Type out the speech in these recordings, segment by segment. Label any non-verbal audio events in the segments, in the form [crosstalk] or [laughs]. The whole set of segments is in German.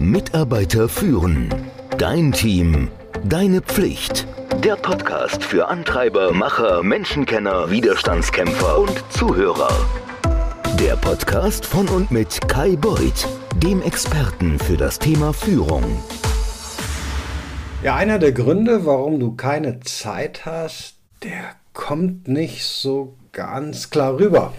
Mitarbeiter führen. Dein Team. Deine Pflicht. Der Podcast für Antreiber, Macher, Menschenkenner, Widerstandskämpfer und Zuhörer. Der Podcast von und mit Kai Beuth, dem Experten für das Thema Führung. Ja, einer der Gründe, warum du keine Zeit hast, der kommt nicht so ganz klar rüber.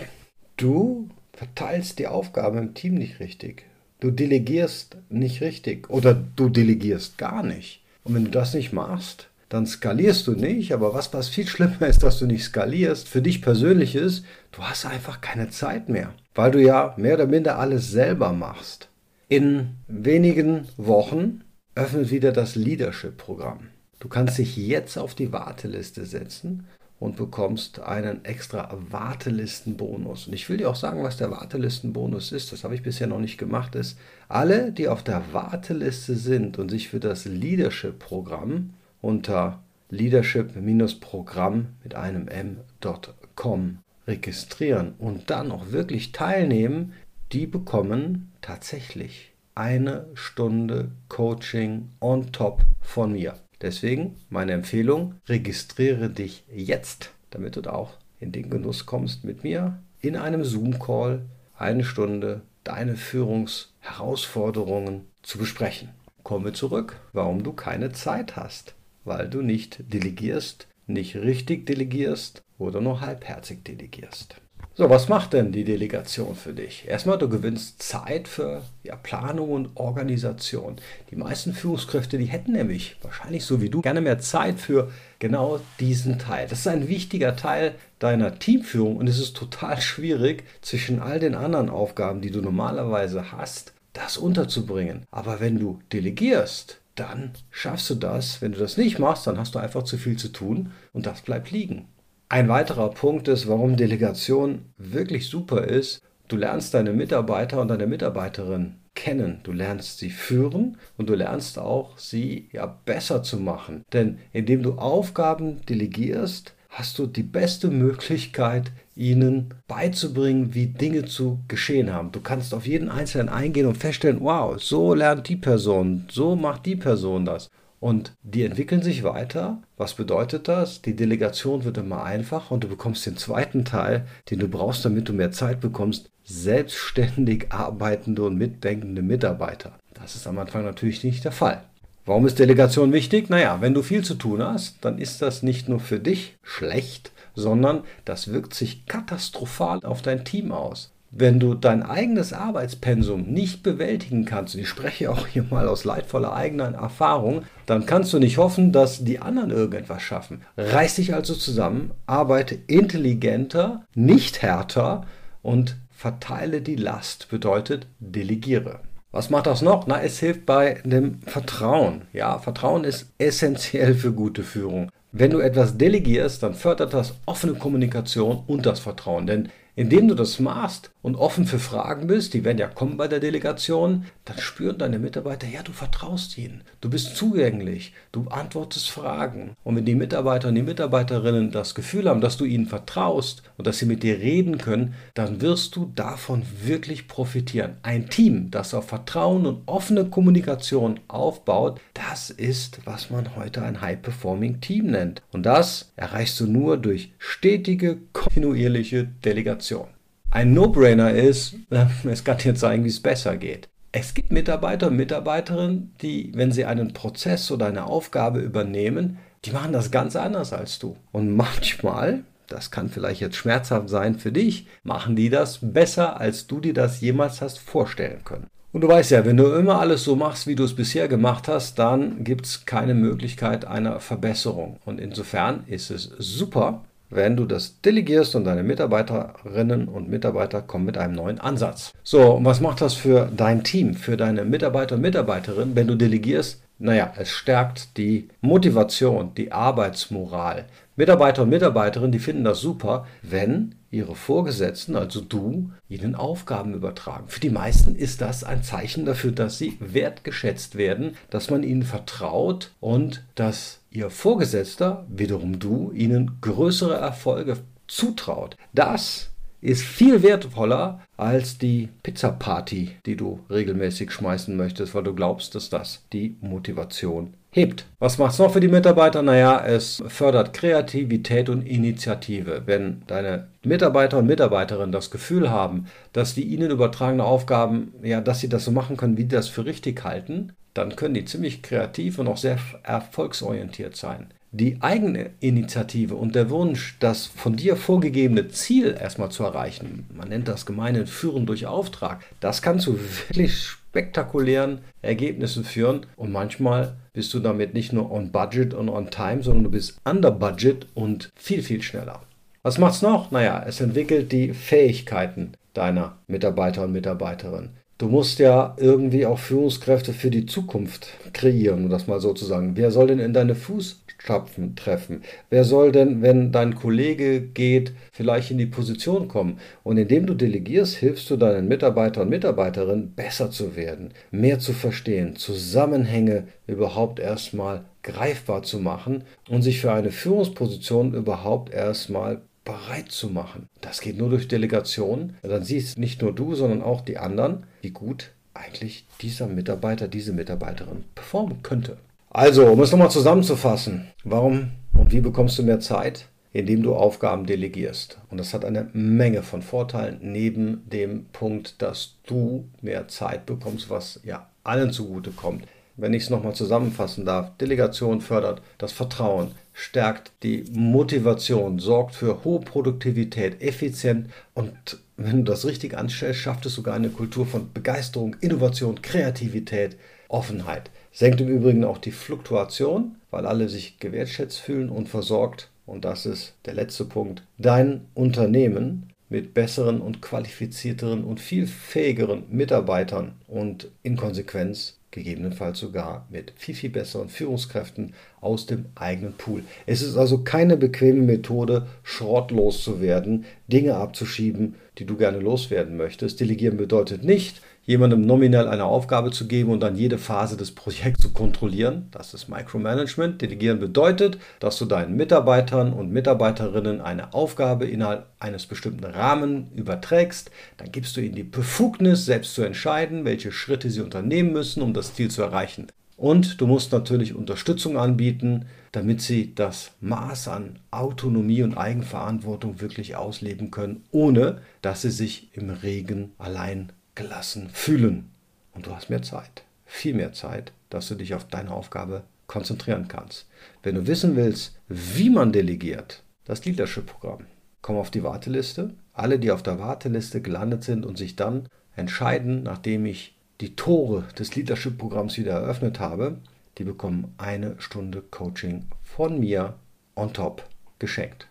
Du verteilst die Aufgaben im Team nicht richtig. Du delegierst nicht richtig oder du delegierst gar nicht. Und wenn du das nicht machst, dann skalierst du nicht. Aber was, was viel schlimmer ist, dass du nicht skalierst, für dich persönlich ist, du hast einfach keine Zeit mehr, weil du ja mehr oder minder alles selber machst. In wenigen Wochen öffnet wieder das Leadership-Programm. Du kannst dich jetzt auf die Warteliste setzen und bekommst einen extra Wartelistenbonus. Und ich will dir auch sagen, was der Wartelistenbonus ist. Das habe ich bisher noch nicht gemacht. Ist alle, die auf der Warteliste sind und sich für das Leadership-Programm unter leadership-programm mit einem m.com registrieren und dann auch wirklich teilnehmen, die bekommen tatsächlich eine Stunde Coaching on top von mir. Deswegen meine Empfehlung, registriere dich jetzt, damit du auch in den Genuss kommst, mit mir in einem Zoom-Call eine Stunde deine Führungsherausforderungen zu besprechen. Komme zurück, warum du keine Zeit hast, weil du nicht delegierst, nicht richtig delegierst oder nur halbherzig delegierst. So, was macht denn die Delegation für dich? Erstmal, du gewinnst Zeit für ja, Planung und Organisation. Die meisten Führungskräfte, die hätten nämlich wahrscheinlich so wie du gerne mehr Zeit für genau diesen Teil. Das ist ein wichtiger Teil deiner Teamführung und es ist total schwierig zwischen all den anderen Aufgaben, die du normalerweise hast, das unterzubringen. Aber wenn du delegierst, dann schaffst du das. Wenn du das nicht machst, dann hast du einfach zu viel zu tun und das bleibt liegen. Ein weiterer Punkt ist, warum Delegation wirklich super ist. Du lernst deine Mitarbeiter und deine Mitarbeiterin kennen. Du lernst sie führen und du lernst auch, sie ja besser zu machen. Denn indem du Aufgaben delegierst, hast du die beste Möglichkeit, ihnen beizubringen, wie Dinge zu geschehen haben. Du kannst auf jeden Einzelnen eingehen und feststellen, wow, so lernt die Person, so macht die Person das. Und die entwickeln sich weiter. Was bedeutet das? Die Delegation wird immer einfacher und du bekommst den zweiten Teil, den du brauchst, damit du mehr Zeit bekommst, selbstständig arbeitende und mitdenkende Mitarbeiter. Das ist am Anfang natürlich nicht der Fall. Warum ist Delegation wichtig? Naja, wenn du viel zu tun hast, dann ist das nicht nur für dich schlecht, sondern das wirkt sich katastrophal auf dein Team aus wenn du dein eigenes Arbeitspensum nicht bewältigen kannst, und ich spreche auch hier mal aus leidvoller eigener Erfahrung, dann kannst du nicht hoffen, dass die anderen irgendetwas schaffen. Reiß dich also zusammen, arbeite intelligenter, nicht härter und verteile die Last, bedeutet delegiere. Was macht das noch? Na, es hilft bei dem Vertrauen. Ja, Vertrauen ist essentiell für gute Führung. Wenn du etwas delegierst, dann fördert das offene Kommunikation und das Vertrauen. Denn indem du das machst und offen für Fragen bist, die werden ja kommen bei der Delegation, dann spüren deine Mitarbeiter, ja, du vertraust ihnen, du bist zugänglich, du antwortest Fragen. Und wenn die Mitarbeiter und die Mitarbeiterinnen das Gefühl haben, dass du ihnen vertraust und dass sie mit dir reden können, dann wirst du davon wirklich profitieren. Ein Team, das auf Vertrauen und offene Kommunikation aufbaut, das ist, was man heute ein High-Performing Team nennt. Und das erreichst du nur durch stetige, kontinuierliche Delegation. Organisation. Ein No-Brainer ist, [laughs] es kann dir zeigen, wie es besser geht. Es gibt Mitarbeiter und Mitarbeiterinnen, die, wenn sie einen Prozess oder eine Aufgabe übernehmen, die machen das ganz anders als du. Und manchmal, das kann vielleicht jetzt schmerzhaft sein für dich, machen die das besser, als du dir das jemals hast vorstellen können. Und du weißt ja, wenn du immer alles so machst, wie du es bisher gemacht hast, dann gibt es keine Möglichkeit einer Verbesserung. Und insofern ist es super, wenn du das delegierst und deine Mitarbeiterinnen und Mitarbeiter kommen mit einem neuen Ansatz. So, und was macht das für dein Team, für deine Mitarbeiter und Mitarbeiterinnen, wenn du delegierst? Naja, es stärkt die Motivation, die Arbeitsmoral. Mitarbeiter und Mitarbeiterinnen, die finden das super, wenn ihre Vorgesetzten, also du, ihnen Aufgaben übertragen. Für die meisten ist das ein Zeichen dafür, dass sie wertgeschätzt werden, dass man ihnen vertraut und dass ihr Vorgesetzter, wiederum du, ihnen größere Erfolge zutraut. Das ist viel wertvoller als die Pizza-Party, die du regelmäßig schmeißen möchtest, weil du glaubst, dass das die Motivation hebt. Was macht es noch für die Mitarbeiter? Naja, es fördert Kreativität und Initiative. Wenn deine Mitarbeiter und Mitarbeiterinnen das Gefühl haben, dass die ihnen übertragene Aufgaben, ja, dass sie das so machen können, wie die das für richtig halten, dann können die ziemlich kreativ und auch sehr erfolgsorientiert sein. Die eigene Initiative und der Wunsch, das von dir vorgegebene Ziel erstmal zu erreichen, man nennt das gemeine Führen durch Auftrag, das kann zu wirklich spektakulären Ergebnissen führen und manchmal bist du damit nicht nur on budget und on time, sondern du bist under budget und viel, viel schneller. Was macht's noch? Naja, es entwickelt die Fähigkeiten deiner Mitarbeiter und Mitarbeiterinnen. Du musst ja irgendwie auch Führungskräfte für die Zukunft kreieren, um das mal so zu sagen. Wer soll denn in deine Fußstapfen treffen? Wer soll denn, wenn dein Kollege geht, vielleicht in die Position kommen? Und indem du delegierst, hilfst du deinen Mitarbeiter und Mitarbeiterinnen besser zu werden, mehr zu verstehen, Zusammenhänge überhaupt erstmal greifbar zu machen und sich für eine Führungsposition überhaupt erstmal bereit zu machen. Das geht nur durch Delegation. Dann siehst nicht nur du, sondern auch die anderen, wie gut eigentlich dieser Mitarbeiter, diese Mitarbeiterin performen könnte. Also, um es nochmal zusammenzufassen, warum und wie bekommst du mehr Zeit? Indem du Aufgaben delegierst. Und das hat eine Menge von Vorteilen, neben dem Punkt, dass du mehr Zeit bekommst, was ja allen zugute kommt wenn ich es nochmal zusammenfassen darf, Delegation fördert das Vertrauen, stärkt die Motivation, sorgt für hohe Produktivität, effizient und wenn du das richtig anstellst, schafft es sogar eine Kultur von Begeisterung, Innovation, Kreativität, Offenheit. Senkt im Übrigen auch die Fluktuation, weil alle sich gewertschätzt fühlen und versorgt. Und das ist der letzte Punkt. Dein Unternehmen mit besseren und qualifizierteren und viel fähigeren Mitarbeitern und in Konsequenz gegebenenfalls sogar mit viel, viel besseren Führungskräften aus dem eigenen Pool. Es ist also keine bequeme Methode, schrottlos zu werden, Dinge abzuschieben, die du gerne loswerden möchtest. Delegieren bedeutet nicht, jemandem nominell eine Aufgabe zu geben und dann jede Phase des Projekts zu kontrollieren. Das ist Micromanagement. Delegieren bedeutet, dass du deinen Mitarbeitern und Mitarbeiterinnen eine Aufgabe innerhalb eines bestimmten Rahmens überträgst. Dann gibst du ihnen die Befugnis, selbst zu entscheiden, welche Schritte sie unternehmen müssen, um das Ziel zu erreichen. Und du musst natürlich Unterstützung anbieten, damit sie das Maß an Autonomie und Eigenverantwortung wirklich ausleben können, ohne dass sie sich im Regen allein gelassen fühlen. Und du hast mehr Zeit, viel mehr Zeit, dass du dich auf deine Aufgabe konzentrieren kannst. Wenn du wissen willst, wie man delegiert, das Leadership-Programm, komm auf die Warteliste. Alle, die auf der Warteliste gelandet sind und sich dann entscheiden, nachdem ich die Tore des Leadership-Programms wieder eröffnet habe, die bekommen eine Stunde Coaching von mir on top geschenkt.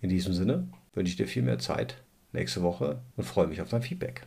In diesem Sinne wünsche ich dir viel mehr Zeit nächste Woche und freue mich auf dein Feedback.